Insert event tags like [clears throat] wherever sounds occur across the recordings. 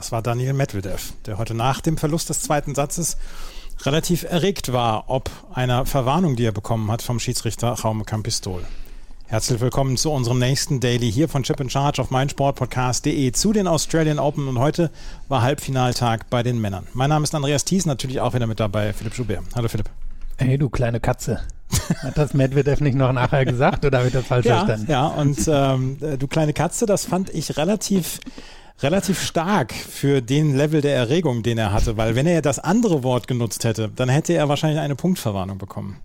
Das war Daniel Medvedev, der heute nach dem Verlust des zweiten Satzes relativ erregt war, ob einer Verwarnung, die er bekommen hat vom Schiedsrichter Jaume Campistol. Herzlich willkommen zu unserem nächsten Daily hier von Chip in Charge auf meinsportpodcast.de zu den Australian Open und heute war Halbfinaltag bei den Männern. Mein Name ist Andreas Thies, natürlich auch wieder mit dabei Philipp Schubert. Hallo Philipp. Hey, du kleine Katze. Hat das Medvedev nicht noch nachher gesagt oder habe ich das falsch ja, verstanden? Ja, und ähm, du kleine Katze, das fand ich relativ relativ stark für den Level der Erregung, den er hatte, weil wenn er das andere Wort genutzt hätte, dann hätte er wahrscheinlich eine Punktverwarnung bekommen.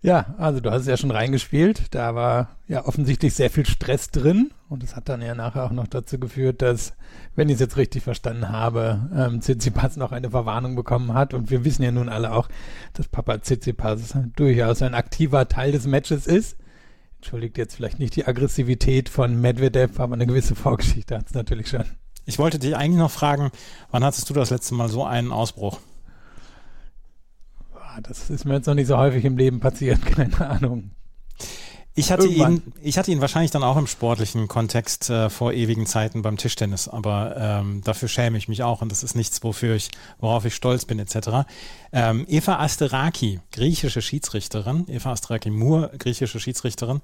Ja, also du hast es ja schon reingespielt. Da war ja offensichtlich sehr viel Stress drin und das hat dann ja nachher auch noch dazu geführt, dass, wenn ich es jetzt richtig verstanden habe, ähm, Tsitsipas noch eine Verwarnung bekommen hat und wir wissen ja nun alle auch, dass Papa Tsitsipas durchaus ein aktiver Teil des Matches ist. Entschuldigt jetzt vielleicht nicht die Aggressivität von Medvedev, aber eine gewisse Vorgeschichte hat es natürlich schon. Ich wollte dich eigentlich noch fragen, wann hattest du das letzte Mal so einen Ausbruch? das ist mir jetzt noch nicht so häufig im Leben passiert, [laughs] keine Ahnung. Ich hatte, ihn, ich hatte ihn wahrscheinlich dann auch im sportlichen Kontext äh, vor ewigen Zeiten beim Tischtennis, aber ähm, dafür schäme ich mich auch und das ist nichts, wofür ich, worauf ich stolz bin, etc. Ähm, Eva Asteraki, griechische Schiedsrichterin, Eva Asteraki Moore, griechische Schiedsrichterin,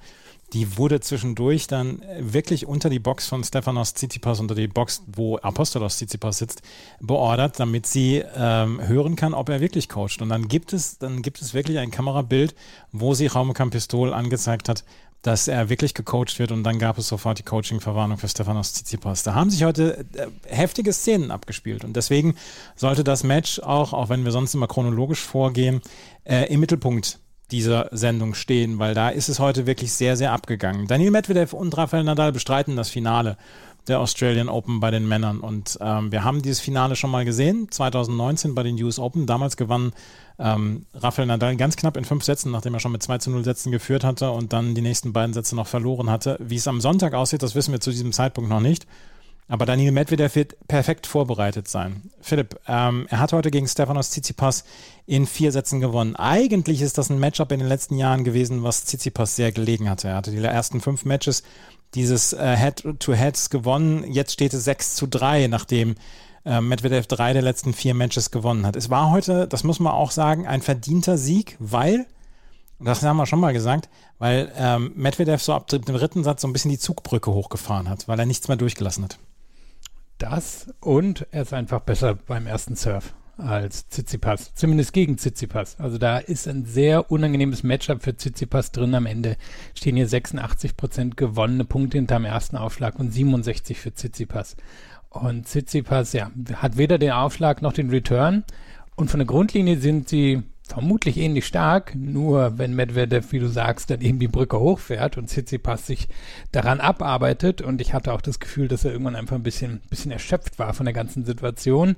die wurde zwischendurch dann wirklich unter die Box von Stefanos Tsitsipas, unter die Box, wo Apostolos Tsitsipas sitzt, beordert, damit sie ähm, hören kann, ob er wirklich coacht. Und dann gibt es, dann gibt es wirklich ein Kamerabild, wo sie Jaume Campistol angezeigt hat, dass er wirklich gecoacht wird und dann gab es sofort die Coaching-Verwarnung für Stefanos Tsitsipas. Da haben sich heute äh, heftige Szenen abgespielt und deswegen sollte das Match auch, auch wenn wir sonst immer chronologisch vorgehen, äh, im Mittelpunkt dieser Sendung stehen, weil da ist es heute wirklich sehr, sehr abgegangen. Daniel Medvedev und Rafael Nadal bestreiten das Finale der Australian Open bei den Männern. Und ähm, wir haben dieses Finale schon mal gesehen, 2019 bei den US Open. Damals gewann ähm, Rafael Nadal ganz knapp in fünf Sätzen, nachdem er schon mit 2 zu 0 Sätzen geführt hatte und dann die nächsten beiden Sätze noch verloren hatte. Wie es am Sonntag aussieht, das wissen wir zu diesem Zeitpunkt noch nicht. Aber Daniel Medvedev wird perfekt vorbereitet sein. Philipp, ähm, er hat heute gegen Stefanos Tsitsipas in vier Sätzen gewonnen. Eigentlich ist das ein Matchup in den letzten Jahren gewesen, was Tsitsipas sehr gelegen hatte. Er hatte die ersten fünf Matches dieses äh, Head-to-Heads gewonnen. Jetzt steht es 6 zu 3, nachdem äh, Medvedev drei der letzten vier Matches gewonnen hat. Es war heute, das muss man auch sagen, ein verdienter Sieg, weil das haben wir schon mal gesagt, weil ähm, Medvedev so ab dem dritten Satz so ein bisschen die Zugbrücke hochgefahren hat, weil er nichts mehr durchgelassen hat. Das und er ist einfach besser beim ersten Surf als Tsitsipas, zumindest gegen Tsitsipas. Also da ist ein sehr unangenehmes Matchup für Tsitsipas drin. Am Ende stehen hier 86 Prozent gewonnene Punkte hinterm ersten Aufschlag und 67 für Tsitsipas. Und Tsitsipas, ja, hat weder den Aufschlag noch den Return. Und von der Grundlinie sind sie vermutlich ähnlich stark, nur wenn Medvedev, wie du sagst, dann eben die Brücke hochfährt und Tsitsipas sich daran abarbeitet und ich hatte auch das Gefühl, dass er irgendwann einfach ein bisschen, bisschen erschöpft war von der ganzen Situation,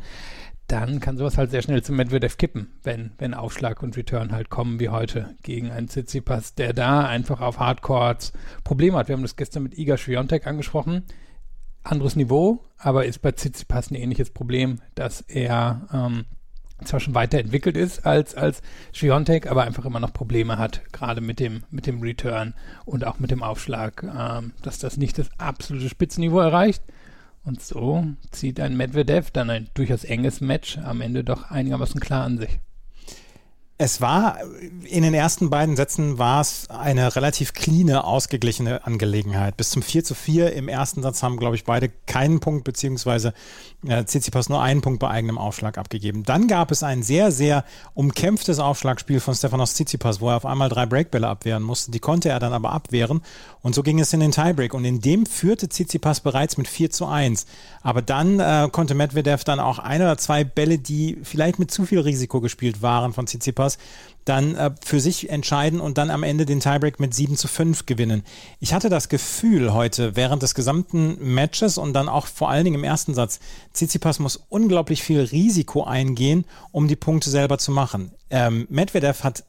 dann kann sowas halt sehr schnell zu Medvedev kippen, wenn, wenn Aufschlag und Return halt kommen wie heute gegen einen Tsitsipas, der da einfach auf Hardcourts Probleme hat. Wir haben das gestern mit Iga Swiatek angesprochen. Anderes Niveau, aber ist bei Tsitsipas ein ähnliches Problem, dass er ähm, zwar schon weiterentwickelt ist als, als Schwiontek, aber einfach immer noch Probleme hat, gerade mit dem, mit dem Return und auch mit dem Aufschlag, ähm, dass das nicht das absolute Spitzenniveau erreicht. Und so zieht ein Medvedev dann ein durchaus enges Match am Ende doch einigermaßen klar an sich. Es war in den ersten beiden Sätzen war es eine relativ clean, ausgeglichene Angelegenheit. Bis zum 4 zu 4 im ersten Satz haben, glaube ich, beide keinen Punkt, beziehungsweise äh, Tsitsipas nur einen Punkt bei eigenem Aufschlag abgegeben. Dann gab es ein sehr, sehr umkämpftes Aufschlagspiel von Stefanos Tsitsipas, wo er auf einmal drei Breakbälle abwehren musste. Die konnte er dann aber abwehren und so ging es in den Tiebreak und in dem führte Tsitsipas bereits mit 4 zu 1. Aber dann äh, konnte Medvedev dann auch ein oder zwei Bälle, die vielleicht mit zu viel Risiko gespielt waren von Tsitsipas, Tsitsipas dann äh, für sich entscheiden und dann am Ende den Tiebreak mit 7 zu 5 gewinnen. Ich hatte das Gefühl heute während des gesamten Matches und dann auch vor allen Dingen im ersten Satz, Tsitsipas muss unglaublich viel Risiko eingehen, um die Punkte selber zu machen. Ähm, Medvedev hat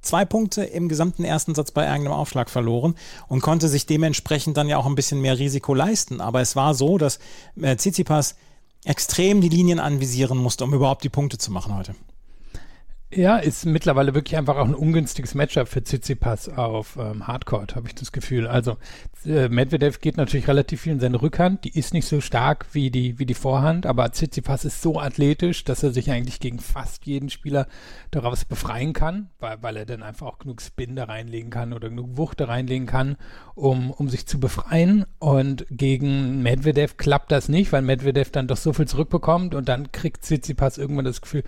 zwei Punkte im gesamten ersten Satz bei eigenem Aufschlag verloren und konnte sich dementsprechend dann ja auch ein bisschen mehr Risiko leisten. Aber es war so, dass äh, Tsitsipas extrem die Linien anvisieren musste, um überhaupt die Punkte zu machen heute. Ja, ist mittlerweile wirklich einfach auch ein ungünstiges Matchup für Tsitsipas auf ähm, Hardcore, habe ich das Gefühl. Also äh, Medvedev geht natürlich relativ viel in seine Rückhand, die ist nicht so stark wie die, wie die Vorhand, aber Tsitsipas ist so athletisch, dass er sich eigentlich gegen fast jeden Spieler daraus befreien kann, weil, weil er dann einfach auch genug Spin da reinlegen kann oder genug Wucht da reinlegen kann, um, um sich zu befreien. Und gegen Medvedev klappt das nicht, weil Medvedev dann doch so viel zurückbekommt und dann kriegt Tsitsipas irgendwann das Gefühl,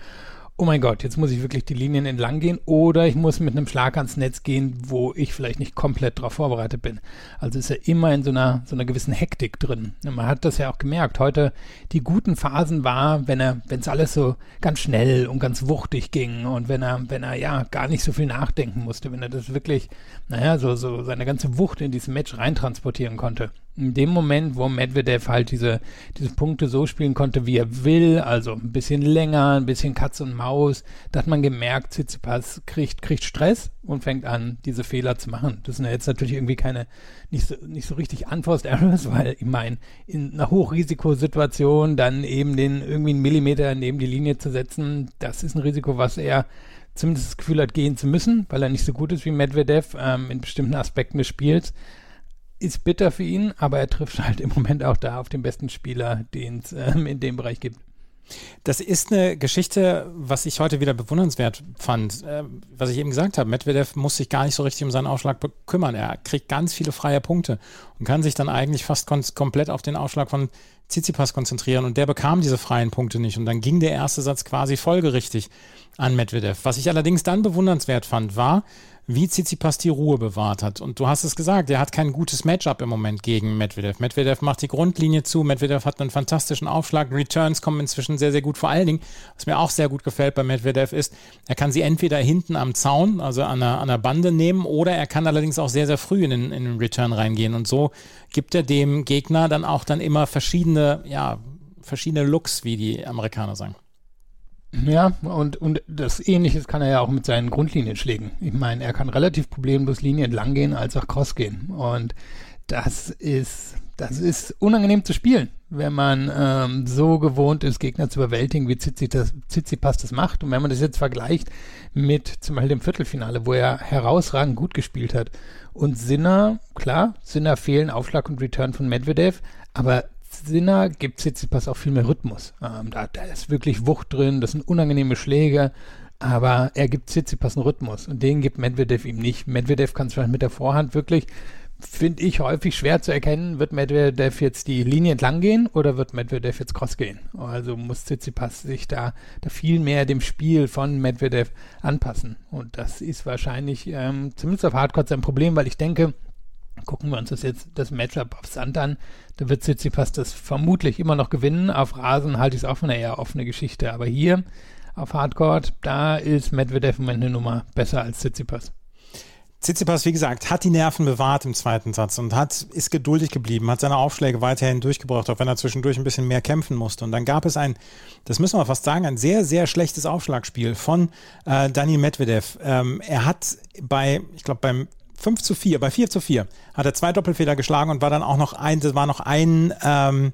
oh mein Gott, jetzt muss ich wirklich die Linien entlang gehen oder ich muss mit einem Schlag ans Netz gehen, wo ich vielleicht nicht komplett darauf vorbereitet bin. Also ist er immer in so einer, so einer gewissen Hektik drin. Und man hat das ja auch gemerkt. Heute die guten Phasen war, wenn er, wenn es alles so ganz schnell und ganz wuchtig ging und wenn er, wenn er ja gar nicht so viel nachdenken musste, wenn er das wirklich, naja, so, so seine ganze Wucht in dieses Match reintransportieren konnte in dem Moment, wo Medvedev halt diese, diese Punkte so spielen konnte, wie er will, also ein bisschen länger, ein bisschen Katz und Maus, da hat man gemerkt, Tsitsipas kriegt, kriegt Stress und fängt an, diese Fehler zu machen. Das sind ja jetzt natürlich irgendwie keine, nicht so, nicht so richtig Unforced Errors, [laughs] weil ich meine, in einer Hochrisikosituation dann eben den irgendwie einen Millimeter neben die Linie zu setzen, das ist ein Risiko, was er zumindest das Gefühl hat, gehen zu müssen, weil er nicht so gut ist wie Medvedev ähm, in bestimmten Aspekten des Spiels ist bitter für ihn, aber er trifft halt im Moment auch da auf den besten Spieler, den es ähm, in dem Bereich gibt. Das ist eine Geschichte, was ich heute wieder bewundernswert fand. Äh, was ich eben gesagt habe, Medvedev muss sich gar nicht so richtig um seinen Aufschlag kümmern. Er kriegt ganz viele freie Punkte und kann sich dann eigentlich fast komplett auf den Aufschlag von Tsitsipas konzentrieren. Und der bekam diese freien Punkte nicht. Und dann ging der erste Satz quasi folgerichtig an Medvedev. Was ich allerdings dann bewundernswert fand, war, wie Tsitsipas die Ruhe bewahrt hat. Und du hast es gesagt, er hat kein gutes Matchup im Moment gegen Medvedev. Medvedev macht die Grundlinie zu, Medvedev hat einen fantastischen Aufschlag, Returns kommen inzwischen sehr, sehr gut. Vor allen Dingen, was mir auch sehr gut gefällt bei Medvedev ist, er kann sie entweder hinten am Zaun, also an der, an der Bande nehmen, oder er kann allerdings auch sehr, sehr früh in den, in den Return reingehen. Und so gibt er dem Gegner dann auch dann immer verschiedene, ja, verschiedene Looks, wie die Amerikaner sagen. Ja, und, und das Ähnliches kann er ja auch mit seinen Grundlinienschlägen. Ich meine, er kann relativ problemlos Linien entlang gehen als auch Cross gehen. Und das ist, das ist unangenehm zu spielen, wenn man ähm, so gewohnt ist, Gegner zu überwältigen, wie Tsitsipas das macht. Und wenn man das jetzt vergleicht mit zum Beispiel dem Viertelfinale, wo er herausragend gut gespielt hat. Und Sinner, klar, Sinner fehlen Aufschlag und Return von Medvedev, aber Sinner gibt Tsitsipas auch viel mehr Rhythmus. Ähm, da, da, ist wirklich Wucht drin, das sind unangenehme Schläge, aber er gibt Tsitsipas einen Rhythmus und den gibt Medvedev ihm nicht. Medvedev kann es vielleicht mit der Vorhand wirklich, finde ich häufig schwer zu erkennen, wird Medvedev jetzt die Linie entlang gehen oder wird Medvedev jetzt cross gehen? Also muss Tsitsipas sich da, da viel mehr dem Spiel von Medvedev anpassen und das ist wahrscheinlich ähm, zumindest auf Hardcore sein Problem, weil ich denke, Gucken wir uns das jetzt das Matchup auf Sand an. Da wird Tsitsipas das vermutlich immer noch gewinnen. Auf Rasen halte ich es auch für eine eher offene Geschichte. Aber hier auf Hardcore, da ist Medvedev im Moment eine Nummer besser als Tsitsipas. Tsitsipas, wie gesagt, hat die Nerven bewahrt im zweiten Satz und hat, ist geduldig geblieben, hat seine Aufschläge weiterhin durchgebracht, auch wenn er zwischendurch ein bisschen mehr kämpfen musste. Und dann gab es ein, das müssen wir fast sagen, ein sehr, sehr schlechtes Aufschlagspiel von äh, Daniel Medvedev. Ähm, er hat bei, ich glaube, beim 5 zu 4, bei 4 zu 4 hat er zwei Doppelfehler geschlagen und war dann auch noch ein, das war noch ein, ähm,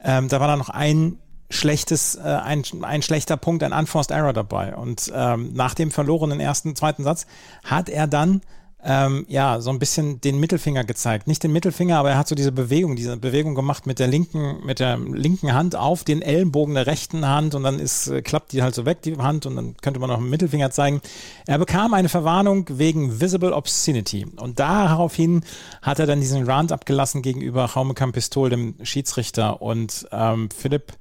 ähm, da war dann noch ein schlechtes, äh, ein, ein schlechter Punkt, ein Unforced Error dabei. Und ähm, nach dem verlorenen ersten, zweiten Satz hat er dann ähm, ja, so ein bisschen den Mittelfinger gezeigt. Nicht den Mittelfinger, aber er hat so diese Bewegung, diese Bewegung gemacht mit der linken, mit der linken Hand auf den Ellenbogen der rechten Hand und dann ist, äh, klappt die halt so weg, die Hand, und dann könnte man noch einen Mittelfinger zeigen. Er bekam eine Verwarnung wegen Visible Obscenity. Und daraufhin hat er dann diesen Rant abgelassen gegenüber Raumekam Pistol, dem Schiedsrichter. Und ähm, Philipp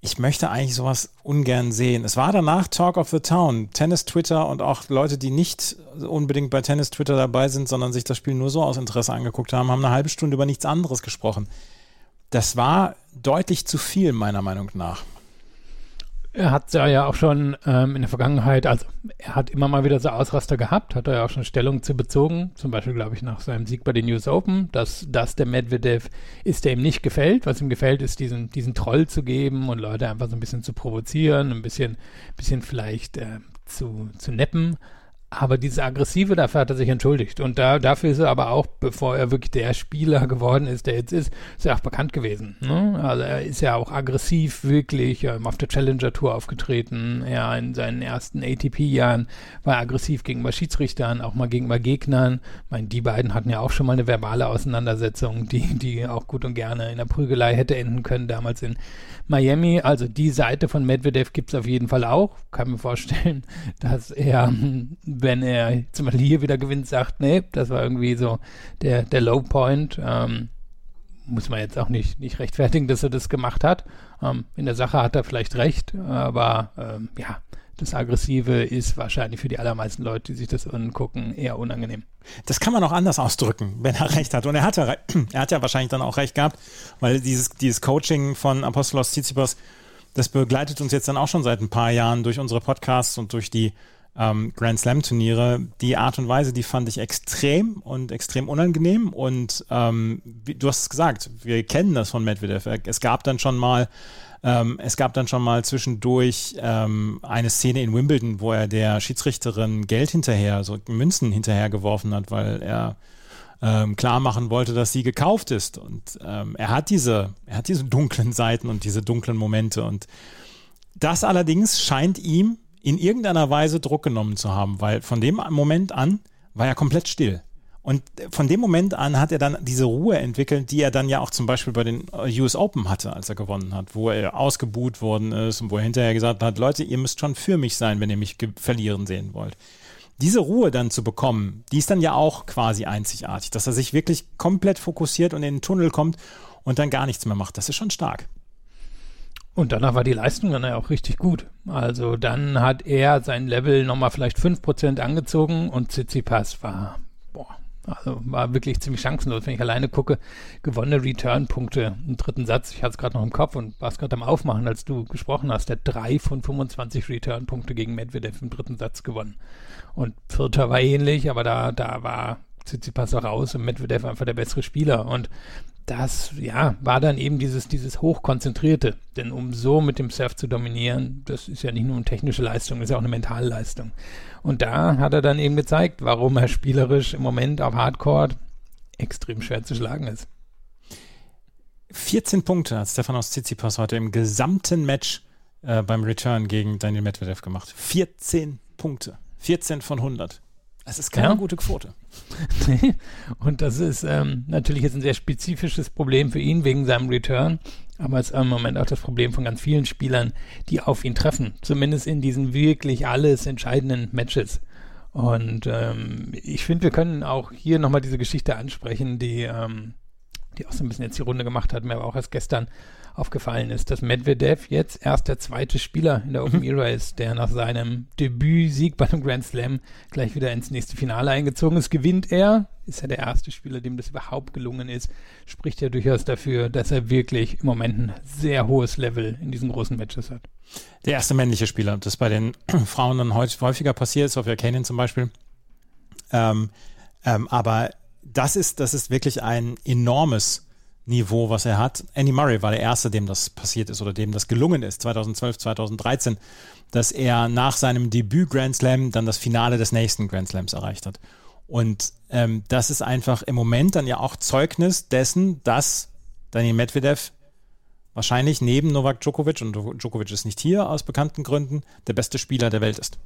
ich möchte eigentlich sowas ungern sehen. Es war danach Talk of the Town, Tennis Twitter und auch Leute, die nicht unbedingt bei Tennis Twitter dabei sind, sondern sich das Spiel nur so aus Interesse angeguckt haben, haben eine halbe Stunde über nichts anderes gesprochen. Das war deutlich zu viel, meiner Meinung nach. Er hat ja auch schon ähm, in der Vergangenheit, also er hat immer mal wieder so Ausraster gehabt, hat er ja auch schon Stellung zu bezogen, zum Beispiel glaube ich nach seinem Sieg bei den US Open, dass das der Medvedev ist, der ihm nicht gefällt. Was ihm gefällt, ist diesen, diesen Troll zu geben und Leute einfach so ein bisschen zu provozieren, ein bisschen, bisschen vielleicht äh, zu, zu neppen. Aber diese Aggressive, dafür hat er sich entschuldigt. Und da, dafür ist er aber auch, bevor er wirklich der Spieler [laughs] geworden ist, der jetzt ist, ist er auch bekannt gewesen. Ne? Also er ist ja auch aggressiv wirklich ähm, auf der Challenger Tour aufgetreten. Er in seinen ersten ATP-Jahren war er aggressiv gegenüber Schiedsrichtern, auch mal gegenüber Gegnern. Ich meine, die beiden hatten ja auch schon mal eine verbale Auseinandersetzung, die, die auch gut und gerne in der Prügelei hätte enden können, damals in Miami. Also die Seite von Medvedev gibt es auf jeden Fall auch. Kann mir vorstellen, [laughs] dass er wenn er zum Beispiel hier wieder gewinnt, sagt, nee, das war irgendwie so der, der Low Point. Ähm, muss man jetzt auch nicht, nicht rechtfertigen, dass er das gemacht hat. Ähm, in der Sache hat er vielleicht recht, aber ähm, ja, das Aggressive ist wahrscheinlich für die allermeisten Leute, die sich das angucken, eher unangenehm. Das kann man auch anders ausdrücken, wenn er recht hat. Und er hat ja, [clears throat] er hat ja wahrscheinlich dann auch recht gehabt, weil dieses, dieses Coaching von Apostolos Tsitsipas, das begleitet uns jetzt dann auch schon seit ein paar Jahren durch unsere Podcasts und durch die ähm, Grand Slam Turniere. Die Art und Weise, die fand ich extrem und extrem unangenehm. Und ähm, du hast es gesagt, wir kennen das von Medvedev. Es gab dann schon mal ähm, es gab dann schon mal zwischendurch ähm, eine Szene in Wimbledon, wo er der Schiedsrichterin Geld hinterher, so Münzen hinterher geworfen hat, weil er ähm, klar machen wollte, dass sie gekauft ist. Und ähm, er hat diese, er hat diese dunklen Seiten und diese dunklen Momente. Und das allerdings scheint ihm in irgendeiner Weise Druck genommen zu haben, weil von dem Moment an war er komplett still. Und von dem Moment an hat er dann diese Ruhe entwickelt, die er dann ja auch zum Beispiel bei den US Open hatte, als er gewonnen hat, wo er ausgebuht worden ist und wo er hinterher gesagt hat, Leute, ihr müsst schon für mich sein, wenn ihr mich verlieren sehen wollt. Diese Ruhe dann zu bekommen, die ist dann ja auch quasi einzigartig, dass er sich wirklich komplett fokussiert und in den Tunnel kommt und dann gar nichts mehr macht. Das ist schon stark. Und danach war die Leistung dann ja auch richtig gut. Also dann hat er sein Level nochmal vielleicht 5% angezogen und Tsitsipas war, boah, also war wirklich ziemlich chancenlos. Wenn ich alleine gucke, gewonnene Return-Punkte im dritten Satz, ich hatte es gerade noch im Kopf und war es gerade am Aufmachen, als du gesprochen hast, der drei von 25 Return-Punkte gegen Medvedev im dritten Satz gewonnen. Und vierter war ähnlich, aber da, da war Tsitsipas auch raus und Medvedev einfach der bessere Spieler. Und das, ja, war dann eben dieses, dieses Hochkonzentrierte. Denn um so mit dem Surf zu dominieren, das ist ja nicht nur eine technische Leistung, ist ja auch eine mentale Leistung. Und da hat er dann eben gezeigt, warum er spielerisch im Moment auf Hardcore extrem schwer zu schlagen ist. 14 Punkte hat Stefanos Tsitsipas heute im gesamten Match äh, beim Return gegen Daniel Medvedev gemacht. 14 Punkte. 14 von 100. Das ist keine ja. gute Quote. [laughs] und das ist ähm, natürlich jetzt ein sehr spezifisches Problem für ihn wegen seinem Return, aber es ist im Moment auch das Problem von ganz vielen Spielern, die auf ihn treffen, zumindest in diesen wirklich alles entscheidenden Matches. Und ähm, ich finde, wir können auch hier nochmal diese Geschichte ansprechen, die, ähm, die auch so ein bisschen jetzt die Runde gemacht hat, mir aber auch erst gestern aufgefallen ist, dass Medvedev jetzt erst der zweite Spieler in der Open mhm. Era ist, der nach seinem Debütsieg bei einem Grand Slam gleich wieder ins nächste Finale eingezogen ist. Gewinnt er, ist er der erste Spieler, dem das überhaupt gelungen ist, spricht ja durchaus dafür, dass er wirklich im Moment ein sehr hohes Level in diesen großen Matches hat. Der erste männliche Spieler, das bei den [clears throat] Frauen dann häufiger passiert, Sophia Kanin zum Beispiel. Ähm, ähm, aber das ist, das ist wirklich ein enormes Niveau, was er hat. Andy Murray war der Erste, dem das passiert ist oder dem das gelungen ist, 2012, 2013, dass er nach seinem Debüt Grand Slam dann das Finale des nächsten Grand Slams erreicht hat. Und ähm, das ist einfach im Moment dann ja auch Zeugnis dessen, dass Daniel Medvedev wahrscheinlich neben Novak Djokovic, und Djokovic ist nicht hier aus bekannten Gründen, der beste Spieler der Welt ist.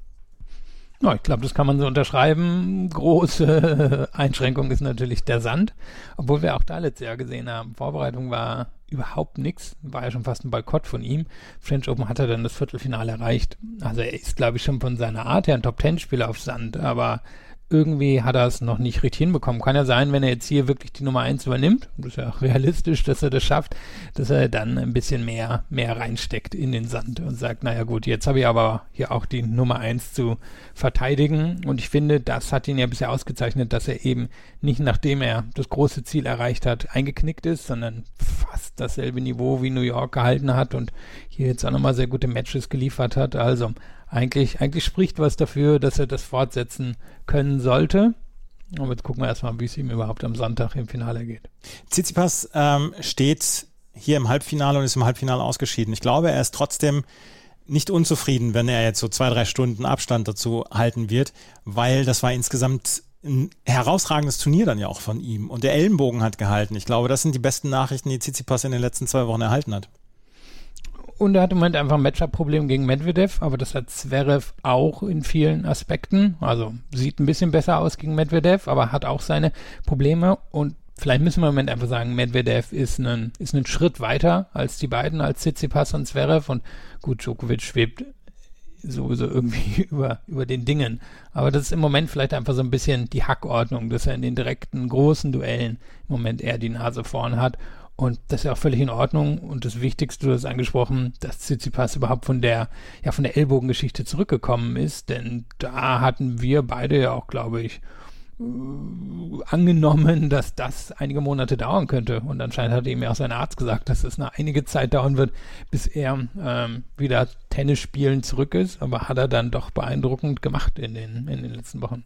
Ja, ich glaube, das kann man so unterschreiben. Große [laughs] Einschränkung ist natürlich der Sand, obwohl wir auch da letztes Jahr gesehen haben. Vorbereitung war überhaupt nichts, war ja schon fast ein Boykott von ihm. French Open hat er dann das Viertelfinale erreicht. Also er ist, glaube ich, schon von seiner Art her ein Top-Ten-Spieler auf Sand, aber irgendwie hat er es noch nicht richtig hinbekommen. Kann ja sein, wenn er jetzt hier wirklich die Nummer eins übernimmt, und das ist ja auch realistisch, dass er das schafft, dass er dann ein bisschen mehr, mehr reinsteckt in den Sand und sagt, naja gut, jetzt habe ich aber hier auch die Nummer eins zu verteidigen. Und ich finde, das hat ihn ja bisher ausgezeichnet, dass er eben nicht nachdem er das große Ziel erreicht hat, eingeknickt ist, sondern fast dasselbe Niveau wie New York gehalten hat und hier jetzt auch nochmal sehr gute Matches geliefert hat. Also eigentlich, eigentlich spricht was dafür, dass er das fortsetzen können sollte. Und jetzt gucken wir erstmal, wie es ihm überhaupt am Sonntag im Finale geht. Tsitsipas ähm, steht hier im Halbfinale und ist im Halbfinale ausgeschieden. Ich glaube, er ist trotzdem nicht unzufrieden, wenn er jetzt so zwei, drei Stunden Abstand dazu halten wird, weil das war insgesamt ein herausragendes Turnier dann ja auch von ihm. Und der Ellenbogen hat gehalten. Ich glaube, das sind die besten Nachrichten, die Tsitsipas in den letzten zwei Wochen erhalten hat. Und er hat im Moment einfach ein Matchup-Problem gegen Medvedev, aber das hat Zverev auch in vielen Aspekten. Also sieht ein bisschen besser aus gegen Medvedev, aber hat auch seine Probleme. Und vielleicht müssen wir im Moment einfach sagen, Medvedev ist ein, ist ein Schritt weiter als die beiden, als Tsitsipas und Zverev. Und gut, Djokovic schwebt sowieso irgendwie [laughs] über, über den Dingen. Aber das ist im Moment vielleicht einfach so ein bisschen die Hackordnung, dass er in den direkten großen Duellen im Moment eher die Nase vorn hat. Und das ist ja auch völlig in Ordnung. Und das Wichtigste, du hast angesprochen, dass Tsitsipas überhaupt von der, ja, von der Ellbogengeschichte zurückgekommen ist. Denn da hatten wir beide ja auch, glaube ich, äh, angenommen, dass das einige Monate dauern könnte. Und anscheinend hat ihm ja auch sein Arzt gesagt, dass es eine einige Zeit dauern wird, bis er ähm, wieder Tennis spielen zurück ist. Aber hat er dann doch beeindruckend gemacht in den, in den letzten Wochen.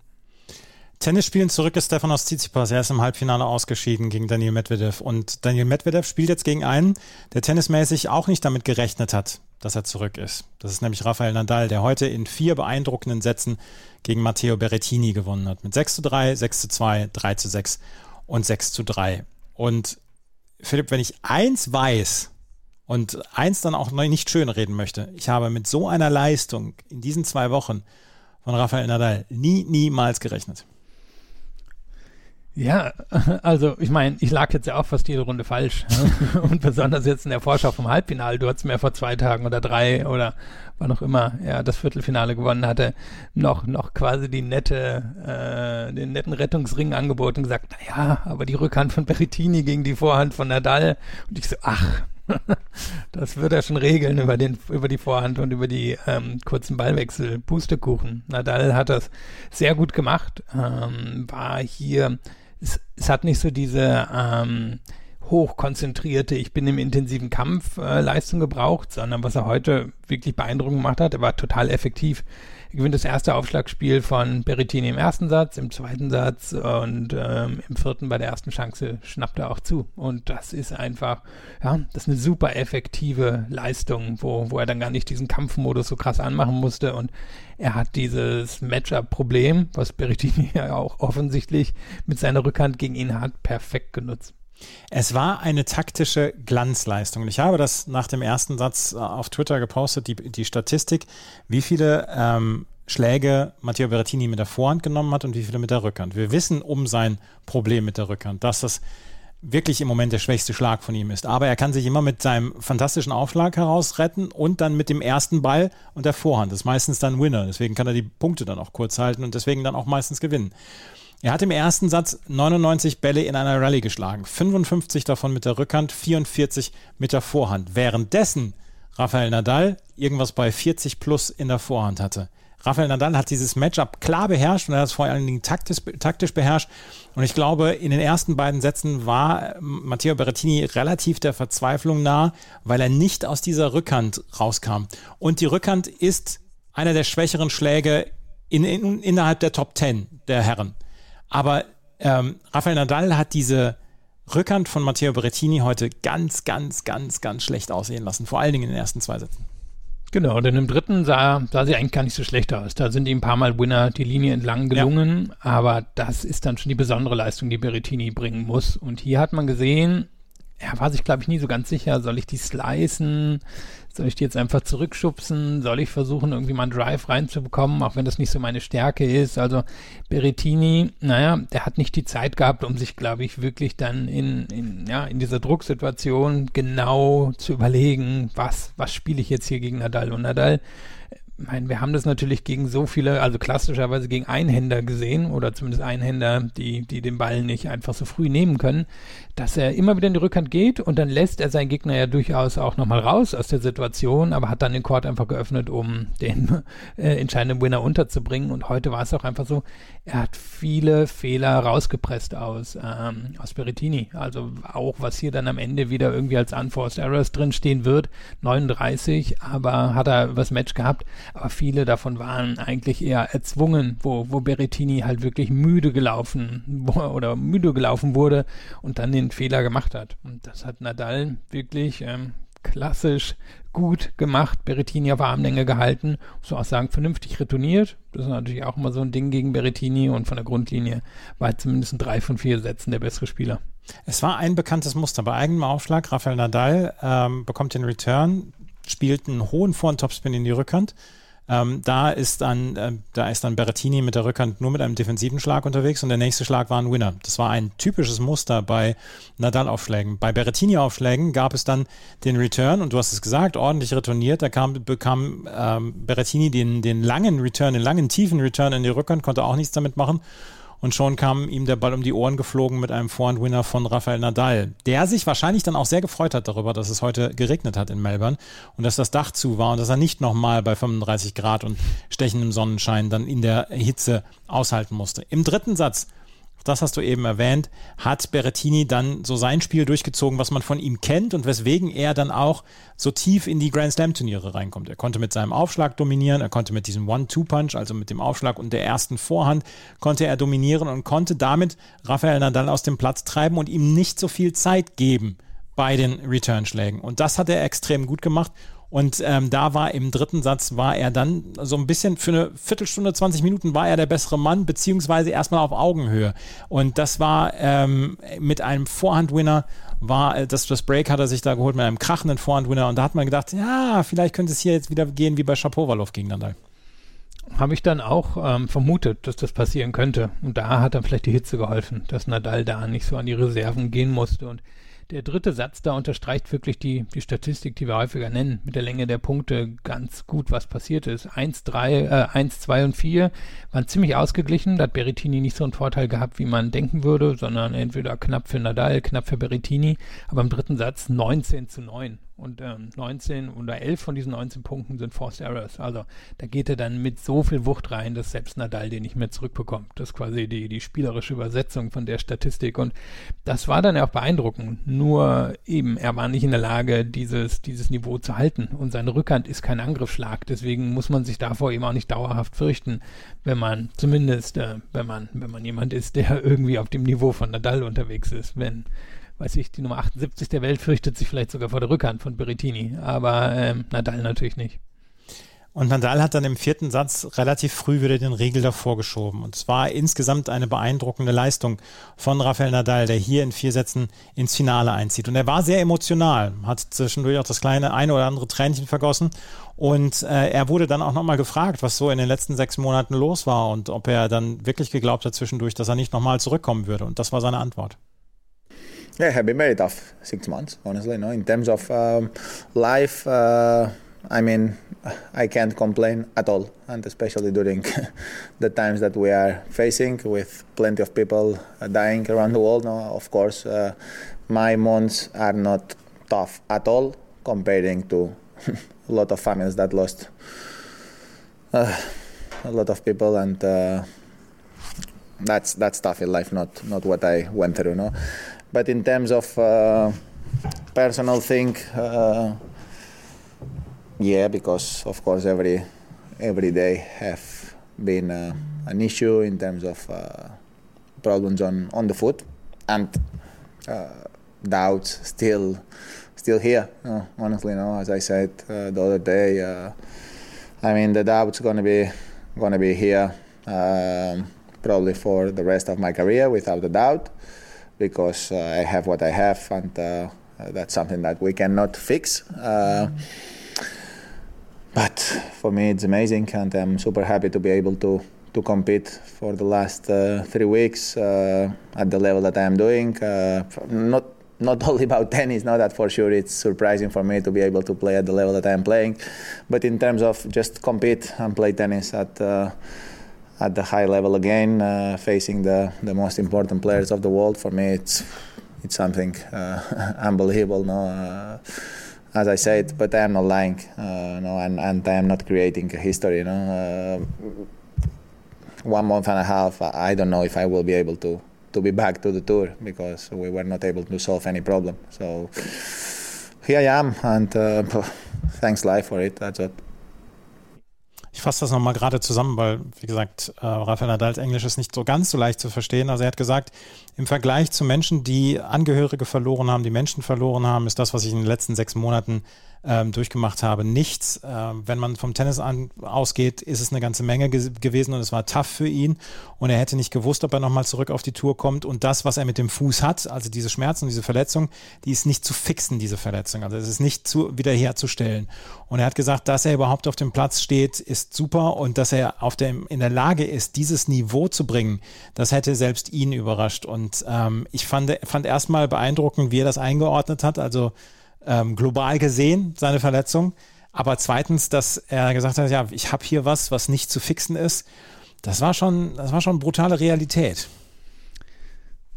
Tennis spielen zurück ist Stefanos Tsitsipas. Er ist im Halbfinale ausgeschieden gegen Daniel Medvedev. Und Daniel Medvedev spielt jetzt gegen einen, der tennismäßig auch nicht damit gerechnet hat, dass er zurück ist. Das ist nämlich Rafael Nadal, der heute in vier beeindruckenden Sätzen gegen Matteo Berrettini gewonnen hat. Mit 6 zu 3, 6 zu 2, 3 zu 6 und 6 zu 3. Und Philipp, wenn ich eins weiß und eins dann auch nicht schön reden möchte, ich habe mit so einer Leistung in diesen zwei Wochen von Rafael Nadal nie, niemals gerechnet. Ja, [laughs] also ich meine, ich lag jetzt ja auch fast jede Runde falsch. [laughs] Und besonders jetzt in der Vorschau vom Halbfinale. Du hattest mir vor zwei Tagen oder drei oder wann auch immer er das Viertelfinale gewonnen hatte, noch, noch quasi die nette, äh, den netten Rettungsring angeboten und gesagt, naja, aber die Rückhand von Berrettini gegen die Vorhand von Nadal. Und ich so, ach, [laughs] das wird er schon regeln über, den, über die Vorhand und über die ähm, kurzen Ballwechsel. Pustekuchen. Nadal hat das sehr gut gemacht. Ähm, war hier es, es hat nicht so diese ähm, hochkonzentrierte, ich bin im intensiven Kampf äh, Leistung gebraucht, sondern was er heute wirklich beeindruckend gemacht hat, er war total effektiv. Gewinnt das erste Aufschlagspiel von Berrettini im ersten Satz, im zweiten Satz und ähm, im vierten bei der ersten Chance schnappt er auch zu. Und das ist einfach, ja, das ist eine super effektive Leistung, wo, wo er dann gar nicht diesen Kampfmodus so krass anmachen musste. Und er hat dieses Matchup-Problem, was Berrettini [laughs] ja auch offensichtlich mit seiner Rückhand gegen ihn hat, perfekt genutzt. Es war eine taktische Glanzleistung. Ich habe das nach dem ersten Satz äh, auf Twitter gepostet, die, die Statistik, wie viele ähm, Schläge Matteo Berrettini mit der Vorhand genommen hat und wie viele mit der Rückhand. Wir wissen um sein Problem mit der Rückhand, dass das wirklich im Moment der schwächste Schlag von ihm ist. Aber er kann sich immer mit seinem fantastischen Aufschlag herausretten und dann mit dem ersten Ball und der Vorhand. Das ist meistens dann Winner. Deswegen kann er die Punkte dann auch kurz halten und deswegen dann auch meistens gewinnen. Er hat im ersten Satz 99 Bälle in einer Rallye geschlagen, 55 davon mit der Rückhand, 44 mit der Vorhand. Währenddessen Rafael Nadal irgendwas bei 40 plus in der Vorhand hatte. Rafael Nadal hat dieses Matchup klar beherrscht und er hat es vor allen Dingen taktisch, taktisch beherrscht. Und ich glaube, in den ersten beiden Sätzen war Matteo Berrettini relativ der Verzweiflung nah, weil er nicht aus dieser Rückhand rauskam. Und die Rückhand ist einer der schwächeren Schläge in, in, innerhalb der Top 10 der Herren. Aber ähm, Rafael Nadal hat diese Rückhand von Matteo Berrettini heute ganz, ganz, ganz, ganz schlecht aussehen lassen. Vor allen Dingen in den ersten zwei Sätzen. Genau, denn im dritten sah, sah sie eigentlich gar nicht so schlecht aus. Da sind ihm ein paar Mal Winner die Linie entlang gelungen, ja. aber das ist dann schon die besondere Leistung, die Berrettini bringen muss. Und hier hat man gesehen, er war sich, glaube ich, nie so ganz sicher, soll ich die slicen, soll ich die jetzt einfach zurückschubsen, soll ich versuchen, irgendwie mal einen Drive reinzubekommen, auch wenn das nicht so meine Stärke ist. Also Berettini, naja, der hat nicht die Zeit gehabt, um sich, glaube ich, wirklich dann in, in, ja, in dieser Drucksituation genau zu überlegen, was, was spiele ich jetzt hier gegen Nadal und Nadal meine, wir haben das natürlich gegen so viele, also klassischerweise gegen Einhänder gesehen oder zumindest Einhänder, die, die den Ball nicht einfach so früh nehmen können, dass er immer wieder in die Rückhand geht und dann lässt er seinen Gegner ja durchaus auch nochmal raus aus der Situation, aber hat dann den Court einfach geöffnet, um den [laughs] äh, entscheidenden Winner unterzubringen. Und heute war es auch einfach so, er hat viele Fehler rausgepresst aus, ähm, aus Berettini, also auch was hier dann am Ende wieder irgendwie als Unforced Errors drinstehen wird, 39, aber hat er übers Match gehabt, aber viele davon waren eigentlich eher erzwungen, wo, wo Berettini halt wirklich müde gelaufen oder müde gelaufen wurde und dann den Fehler gemacht hat. Und das hat Nadal wirklich ähm, klassisch gut gemacht, Berettini auf Armlänge gehalten, muss man auch sagen, vernünftig retourniert. Das ist natürlich auch immer so ein Ding gegen Berettini und von der Grundlinie war zumindest in drei von vier Sätzen der bessere Spieler. Es war ein bekanntes Muster. Bei eigenem Aufschlag, Rafael Nadal ähm, bekommt den Return, spielt einen hohen Vor- und Topspin in die Rückhand, ähm, da ist dann, äh, da ist dann Berrettini mit der Rückhand nur mit einem defensiven Schlag unterwegs und der nächste Schlag war ein Winner. Das war ein typisches Muster bei Nadal-Aufschlägen. Bei Berrettini-Aufschlägen gab es dann den Return und du hast es gesagt, ordentlich retourniert. Da kam, bekam ähm, Berrettini den, den langen Return, den langen tiefen Return in die Rückhand, konnte auch nichts damit machen und schon kam ihm der Ball um die Ohren geflogen mit einem Vorhandwinner von Rafael Nadal, der sich wahrscheinlich dann auch sehr gefreut hat darüber, dass es heute geregnet hat in Melbourne und dass das Dach zu war und dass er nicht nochmal bei 35 Grad und stechendem Sonnenschein dann in der Hitze aushalten musste. Im dritten Satz das hast du eben erwähnt, hat Berrettini dann so sein Spiel durchgezogen, was man von ihm kennt und weswegen er dann auch so tief in die Grand Slam Turniere reinkommt. Er konnte mit seinem Aufschlag dominieren, er konnte mit diesem One-Two-Punch, also mit dem Aufschlag und der ersten Vorhand, konnte er dominieren und konnte damit Rafael Nadal aus dem Platz treiben und ihm nicht so viel Zeit geben bei den Return-Schlägen. Und das hat er extrem gut gemacht und ähm, da war im dritten Satz, war er dann so ein bisschen für eine Viertelstunde, 20 Minuten war er der bessere Mann, beziehungsweise erstmal auf Augenhöhe. Und das war ähm, mit einem Vorhandwinner, war äh, das, das Break hat er sich da geholt mit einem krachenden Vorhandwinner. Und da hat man gedacht, ja, vielleicht könnte es hier jetzt wieder gehen wie bei Shapovalov gegen Nadal. Habe ich dann auch ähm, vermutet, dass das passieren könnte. Und da hat dann vielleicht die Hitze geholfen, dass Nadal da nicht so an die Reserven gehen musste. Und der dritte Satz da unterstreicht wirklich die, die Statistik, die wir häufiger nennen, mit der Länge der Punkte ganz gut, was passiert ist. 1, 3, äh, 1, 2 und 4 waren ziemlich ausgeglichen. Da hat Berrettini nicht so einen Vorteil gehabt, wie man denken würde, sondern entweder knapp für Nadal, knapp für Berrettini. Aber im dritten Satz 19 zu 9. Und ähm, 19 oder 11 von diesen 19 Punkten sind Forced Errors. Also da geht er dann mit so viel Wucht rein, dass selbst Nadal den nicht mehr zurückbekommt. Das ist quasi die, die spielerische Übersetzung von der Statistik. Und das war dann auch beeindruckend. Nur eben, er war nicht in der Lage, dieses, dieses Niveau zu halten. Und seine Rückhand ist kein Angriffsschlag. Deswegen muss man sich davor eben auch nicht dauerhaft fürchten, wenn man zumindest, äh, wenn man, wenn man jemand ist, der [laughs] irgendwie auf dem Niveau von Nadal unterwegs ist. Wenn weiß ich, die Nummer 78 der Welt fürchtet sich vielleicht sogar vor der Rückhand von Berrettini, aber ähm, Nadal natürlich nicht. Und Nadal hat dann im vierten Satz relativ früh wieder den Riegel davor geschoben. Und zwar insgesamt eine beeindruckende Leistung von Rafael Nadal, der hier in vier Sätzen ins Finale einzieht. Und er war sehr emotional, hat zwischendurch auch das kleine eine oder andere Tränchen vergossen. Und äh, er wurde dann auch nochmal gefragt, was so in den letzten sechs Monaten los war und ob er dann wirklich geglaubt hat zwischendurch, dass er nicht nochmal zurückkommen würde. Und das war seine Antwort. Yeah, it have been very tough six months, honestly. No, in terms of um, life, uh, I mean, I can't complain at all, and especially during [laughs] the times that we are facing, with plenty of people dying around the world. No, of course, uh, my months are not tough at all, comparing to [laughs] a lot of families that lost uh, a lot of people, and uh, that's that's tough in life. Not not what I went through. No. But in terms of uh, personal thing, uh, yeah, because of course every every day have been uh, an issue in terms of uh, problems on on the foot and uh, doubts still still here. Uh, honestly, no. As I said the other day, I mean the doubts gonna be gonna be here um, probably for the rest of my career, without a doubt because uh, I have what I have, and uh, that's something that we cannot fix. Uh, but for me, it's amazing, and I'm super happy to be able to to compete for the last uh, three weeks uh, at the level that I am doing. Uh, not not [laughs] only about tennis, now that for sure it's surprising for me to be able to play at the level that I am playing, but in terms of just compete and play tennis at at the high level again, uh, facing the the most important players of the world, for me it's it's something uh, [laughs] unbelievable. No as I said, but I am not lying, uh, no, and, and I am not creating a history. Know, uh, one month and a half, I don't know if I will be able to to be back to the tour because we were not able to solve any problem. So here I am, and uh, [laughs] thanks life for it. That's it. Ich fasse das nochmal gerade zusammen, weil, wie gesagt, äh, Rafael Nadals Englisch ist nicht so ganz so leicht zu verstehen. Also er hat gesagt, im Vergleich zu Menschen, die Angehörige verloren haben, die Menschen verloren haben, ist das, was ich in den letzten sechs Monaten ähm, durchgemacht habe, nichts. Äh, wenn man vom Tennis an, ausgeht, ist es eine ganze Menge ge gewesen und es war tough für ihn. Und er hätte nicht gewusst, ob er nochmal zurück auf die Tour kommt. Und das, was er mit dem Fuß hat, also diese Schmerzen, diese Verletzung, die ist nicht zu fixen, diese Verletzung. Also es ist nicht zu, wiederherzustellen. Und er hat gesagt, dass er überhaupt auf dem Platz steht, ist super und dass er auf dem, in der Lage ist, dieses Niveau zu bringen, das hätte selbst ihn überrascht. Und ähm, ich fand, fand erstmal beeindruckend, wie er das eingeordnet hat. Also ähm, global gesehen, seine Verletzung. Aber zweitens, dass er gesagt hat, ja, ich habe hier was, was nicht zu fixen ist. Das war schon, das war schon brutale Realität.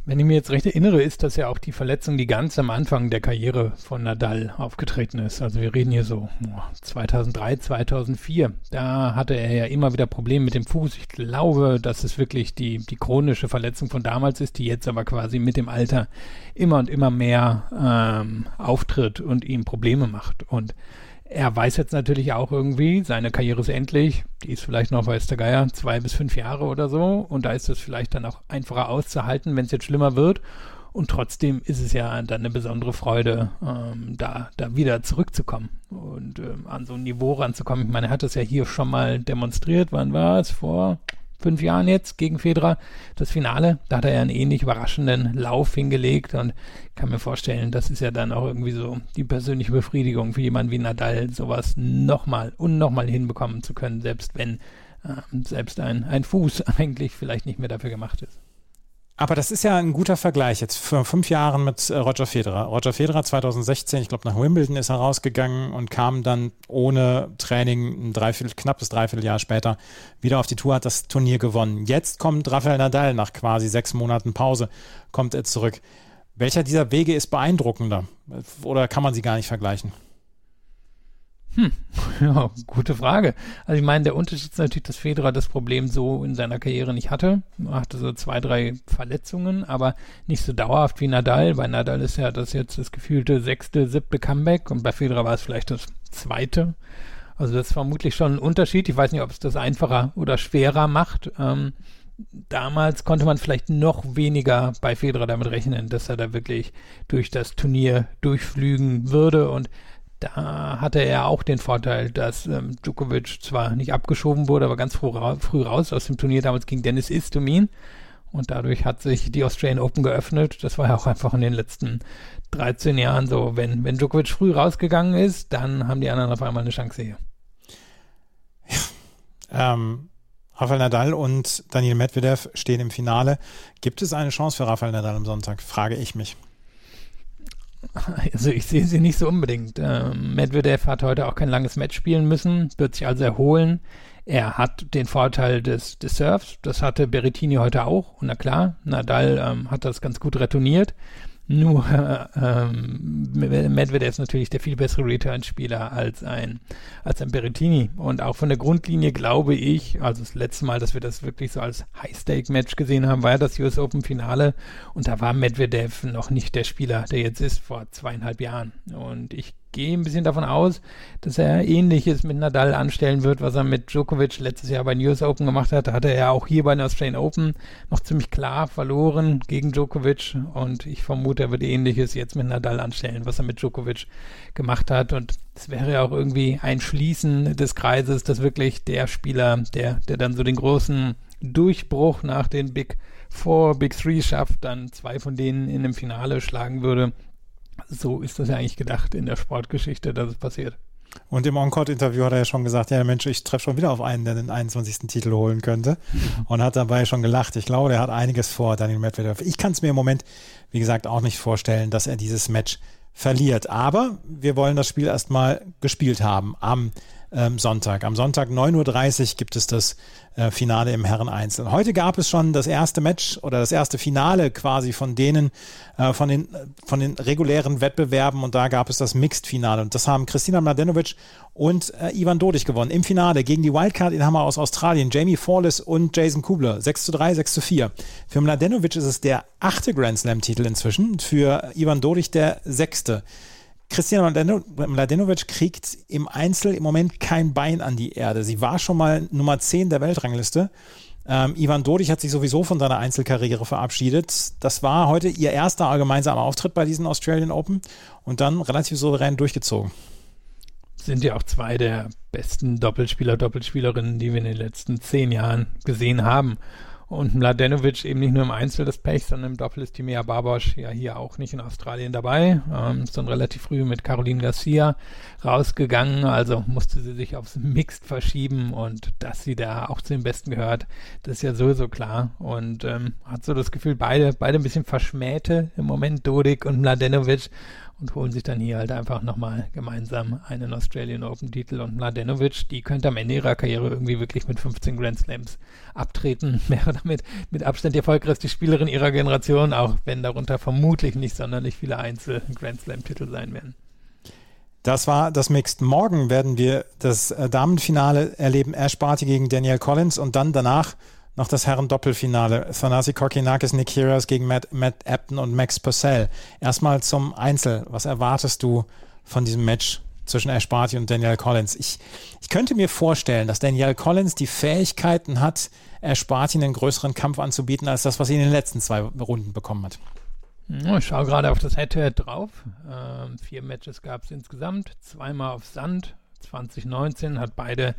Wenn ich mir jetzt recht erinnere, ist das ja auch die Verletzung, die ganz am Anfang der Karriere von Nadal aufgetreten ist. Also wir reden hier so 2003, 2004. Da hatte er ja immer wieder Probleme mit dem Fuß. Ich glaube, dass es wirklich die, die chronische Verletzung von damals ist, die jetzt aber quasi mit dem Alter immer und immer mehr ähm, auftritt und ihm Probleme macht. Und er weiß jetzt natürlich auch irgendwie, seine Karriere ist endlich, die ist vielleicht noch, weiß der Geier, zwei bis fünf Jahre oder so. Und da ist es vielleicht dann auch einfacher auszuhalten, wenn es jetzt schlimmer wird. Und trotzdem ist es ja dann eine besondere Freude, ähm, da, da wieder zurückzukommen und ähm, an so ein Niveau ranzukommen. Ich meine, er hat es ja hier schon mal demonstriert. Wann war es? Vor fünf Jahren jetzt gegen Federer das Finale. Da hat er ja einen ähnlich überraschenden Lauf hingelegt und kann mir vorstellen, das ist ja dann auch irgendwie so die persönliche Befriedigung für jemanden wie Nadal, sowas nochmal und nochmal hinbekommen zu können, selbst wenn äh, selbst ein, ein Fuß [laughs] eigentlich vielleicht nicht mehr dafür gemacht ist. Aber das ist ja ein guter Vergleich jetzt vor fünf Jahren mit äh, Roger Federer. Roger Federer 2016, ich glaube nach Wimbledon ist er rausgegangen und kam dann ohne Training ein Dreiviertel, knappes Dreivierteljahr später wieder auf die Tour, hat das Turnier gewonnen. Jetzt kommt Rafael Nadal nach quasi sechs Monaten Pause, kommt er zurück. Welcher dieser Wege ist beeindruckender? Oder kann man sie gar nicht vergleichen? Hm, [laughs] ja, gute Frage. Also ich meine, der Unterschied ist natürlich, dass Federer das Problem so in seiner Karriere nicht hatte. Er hatte so zwei, drei Verletzungen, aber nicht so dauerhaft wie Nadal. Bei Nadal ist ja das jetzt das gefühlte sechste, siebte Comeback und bei Federer war es vielleicht das zweite. Also das ist vermutlich schon ein Unterschied. Ich weiß nicht, ob es das einfacher oder schwerer macht. Ähm, damals konnte man vielleicht noch weniger bei Federer damit rechnen, dass er da wirklich durch das Turnier durchflügen würde und da hatte er auch den Vorteil, dass ähm, Djokovic zwar nicht abgeschoben wurde, aber ganz früh, ra früh raus aus dem Turnier damals gegen Dennis Istomin. Und dadurch hat sich die Australian Open geöffnet. Das war ja auch einfach in den letzten 13 Jahren so. Wenn, wenn Djokovic früh rausgegangen ist, dann haben die anderen auf einmal eine Chance hier. Ja. Ähm, Rafael Nadal und Daniel Medvedev stehen im Finale. Gibt es eine Chance für Rafael Nadal am Sonntag? Frage ich mich. [laughs] Also ich sehe sie nicht so unbedingt. Ähm, Medvedev hat heute auch kein langes Match spielen müssen, wird sich also erholen. Er hat den Vorteil des, des Surfs, das hatte Berrettini heute auch. Und na klar, Nadal ähm, hat das ganz gut retourniert. Nur äh, [laughs] ähm, Medvedev ist natürlich der viel bessere Return-Spieler als ein, als ein Berrettini. Und auch von der Grundlinie glaube ich, also das letzte Mal, dass wir das wirklich so als High-Stake-Match gesehen haben, war ja das US Open-Finale. Und da war Medvedev noch nicht der Spieler, der jetzt ist, vor zweieinhalb Jahren. Und ich gehe ein bisschen davon aus, dass er ähnliches mit Nadal anstellen wird, was er mit Djokovic letztes Jahr bei den US Open gemacht hat. Da hatte er auch hier bei den Australian Open noch ziemlich klar verloren gegen Djokovic. Und ich vermute, er wird ähnliches jetzt mit Nadal anstellen, was er mit Djokovic gemacht hat. Und es wäre ja auch irgendwie ein Schließen des Kreises, dass wirklich der Spieler, der, der dann so den großen Durchbruch nach den Big Four, Big Three schafft, dann zwei von denen in dem Finale schlagen würde so ist das ja eigentlich gedacht in der Sportgeschichte, dass es passiert. Und im Encore-Interview hat er ja schon gesagt, ja Mensch, ich treffe schon wieder auf einen, der den 21. Titel holen könnte. Und hat dabei schon gelacht. Ich glaube, der hat einiges vor, Daniel Medvedev. Ich kann es mir im Moment, wie gesagt, auch nicht vorstellen, dass er dieses Match verliert. Aber wir wollen das Spiel erstmal gespielt haben am ähm, Sonntag. Am Sonntag 9.30 Uhr gibt es das äh, Finale im Herren-Einzel. Heute gab es schon das erste Match oder das erste Finale quasi von denen, äh, von, den, von den regulären Wettbewerben und da gab es das Mixed-Finale und das haben Christina Mladenovic und äh, Ivan Dodig gewonnen. Im Finale gegen die Wildcard-Inhaber aus Australien, Jamie Forlis und Jason Kubler. 6 zu 3, 6 zu 4. Für Mladenovic ist es der achte Grand Slam-Titel inzwischen, für Ivan Dodig der sechste. Christina Mladenovic kriegt im Einzel im Moment kein Bein an die Erde. Sie war schon mal Nummer 10 der Weltrangliste. Ähm, Ivan Dodig hat sich sowieso von seiner Einzelkarriere verabschiedet. Das war heute ihr erster gemeinsamer Auftritt bei diesen Australian Open und dann relativ souverän durchgezogen. Sind ja auch zwei der besten Doppelspieler, Doppelspielerinnen, die wir in den letzten zehn Jahren gesehen haben. Und Mladenovic eben nicht nur im Einzel das Pech, sondern im Doppel ist Timea Barbosch ja hier auch nicht in Australien dabei, ähm, sondern relativ früh mit Caroline Garcia rausgegangen, also musste sie sich aufs Mixed verschieben und dass sie da auch zu den Besten gehört, das ist ja sowieso klar. Und ähm, hat so das Gefühl, beide, beide ein bisschen verschmähte im Moment, Dodik und Mladenovic und holen sich dann hier halt einfach nochmal gemeinsam einen Australian Open Titel und Mladenovic, die könnte am Ende ihrer Karriere irgendwie wirklich mit 15 Grand Slams abtreten, [laughs] wäre damit mit Abstand die erfolgreichste Spielerin ihrer Generation, auch wenn darunter vermutlich nicht sonderlich viele Einzel Grand Slam Titel sein werden. Das war das Mixed. Morgen werden wir das äh, Damenfinale erleben. Ash Barty gegen Danielle Collins und dann danach noch das Herren-Doppelfinale. Thanasi Kokinakis, Nick Kyrgios gegen Matt, Matt Apton und Max Purcell. Erstmal zum Einzel. Was erwartest du von diesem Match zwischen Ash Barty und Danielle Collins? Ich, ich könnte mir vorstellen, dass Danielle Collins die Fähigkeiten hat, Ash Barty einen größeren Kampf anzubieten, als das, was sie in den letzten zwei Runden bekommen hat. Ich schaue gerade auf das Head-to-Head -Head drauf. Ähm, vier Matches gab es insgesamt, zweimal auf Sand. 2019 hat beide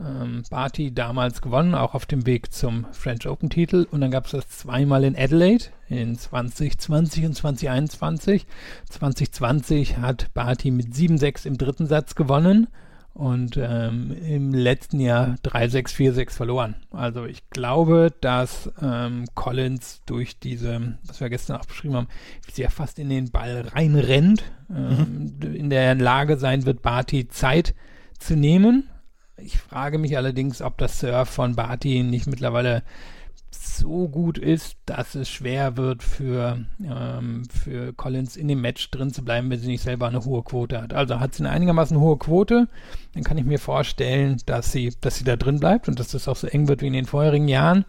ähm, Barty damals gewonnen, auch auf dem Weg zum French Open Titel. Und dann gab es das zweimal in Adelaide in 2020 und 2021. 2020 hat Barty mit 7-6 im dritten Satz gewonnen und ähm, im letzten Jahr 3-6, 4-6 verloren. Also ich glaube, dass ähm, Collins durch diese, was wir gestern auch beschrieben haben, wie sie ja fast in den Ball reinrennt, ähm, mhm. in der Lage sein wird, Barty Zeit zu nehmen ich frage mich allerdings, ob das Surf von Barty nicht mittlerweile so gut ist, dass es schwer wird für, ähm, für Collins in dem Match drin zu bleiben, wenn sie nicht selber eine hohe Quote hat. Also hat sie eine einigermaßen hohe Quote, dann kann ich mir vorstellen, dass sie, dass sie da drin bleibt und dass das auch so eng wird wie in den vorherigen Jahren.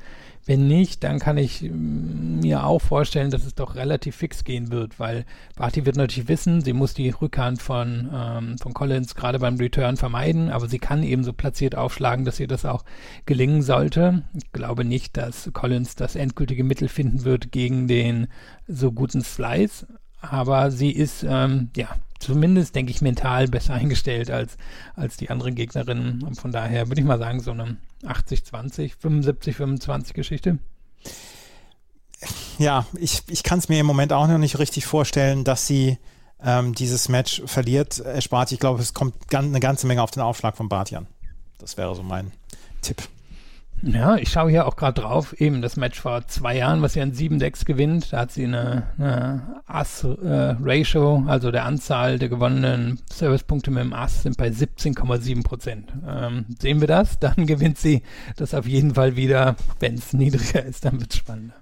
Wenn nicht, dann kann ich mm, mir auch vorstellen, dass es doch relativ fix gehen wird, weil Barty wird natürlich wissen, sie muss die Rückhand von, ähm, von Collins gerade beim Return vermeiden, aber sie kann eben so platziert aufschlagen, dass ihr das auch gelingen sollte. Ich glaube nicht, dass Collins das endgültige Mittel finden wird gegen den so guten Slice, aber sie ist, ähm, ja, zumindest, denke ich, mental besser [laughs] eingestellt als, als die anderen Gegnerinnen. Und von daher würde ich mal sagen, so eine 80-20, 75-25 Geschichte. Ja, ich, ich kann es mir im Moment auch noch nicht richtig vorstellen, dass sie ähm, dieses Match verliert. Erspart, ich glaube, es kommt eine ganze Menge auf den Aufschlag von Bartian. Das wäre so mein Tipp. Ja, ich schaue hier auch gerade drauf, eben das Match vor zwei Jahren, was sie an 7-6 gewinnt. Da hat sie eine, eine Ass-Ratio, äh, also der Anzahl der gewonnenen Servicepunkte mit dem Ass sind bei 17,7 Prozent. Ähm, sehen wir das, [laughs] dann gewinnt sie das auf jeden Fall wieder. Wenn es niedriger ist, dann wird es spannender.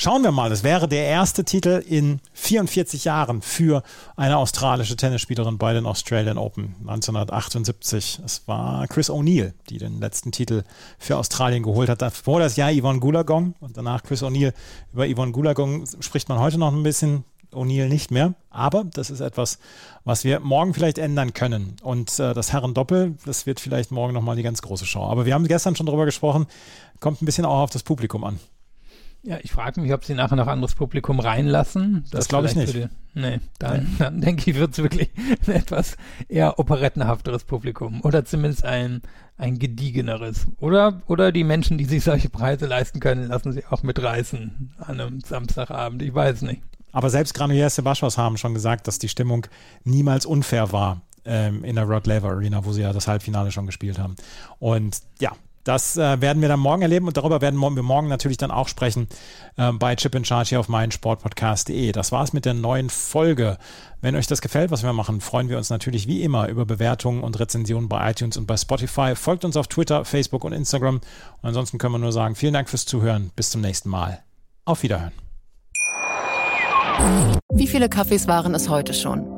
Schauen wir mal, das wäre der erste Titel in 44 Jahren für eine australische Tennisspielerin bei den Australian Open 1978. Es war Chris O'Neill, die den letzten Titel für Australien geholt hat. Davor das Jahr Yvonne Goolagong und danach Chris O'Neill. Über Yvonne Goolagong spricht man heute noch ein bisschen, O'Neill nicht mehr. Aber das ist etwas, was wir morgen vielleicht ändern können. Und äh, das Herren-Doppel, das wird vielleicht morgen nochmal die ganz große Show. Aber wir haben gestern schon darüber gesprochen, kommt ein bisschen auch auf das Publikum an. Ja, ich frage mich, ob sie nachher noch anderes Publikum reinlassen. Das, das glaube ich nicht. Die, nee, dann, dann denke ich, wird es wirklich ein etwas eher operettenhafteres Publikum. Oder zumindest ein, ein gediegeneres. Oder, oder die Menschen, die sich solche Preise leisten können, lassen sich auch mitreißen an einem Samstagabend. Ich weiß nicht. aber selbst Granulier Sebastos haben schon gesagt, dass die Stimmung niemals unfair war ähm, in der Rod Laver Arena, wo sie ja das Halbfinale schon gespielt haben. Und ja, das äh, werden wir dann morgen erleben und darüber werden wir morgen natürlich dann auch sprechen äh, bei Chip in Charge hier auf meinsportpodcast.de. Das war's mit der neuen Folge. Wenn euch das gefällt, was wir machen, freuen wir uns natürlich wie immer über Bewertungen und Rezensionen bei iTunes und bei Spotify. Folgt uns auf Twitter, Facebook und Instagram. Und ansonsten können wir nur sagen, vielen Dank fürs Zuhören. Bis zum nächsten Mal. Auf Wiederhören. Wie viele Kaffees waren es heute schon?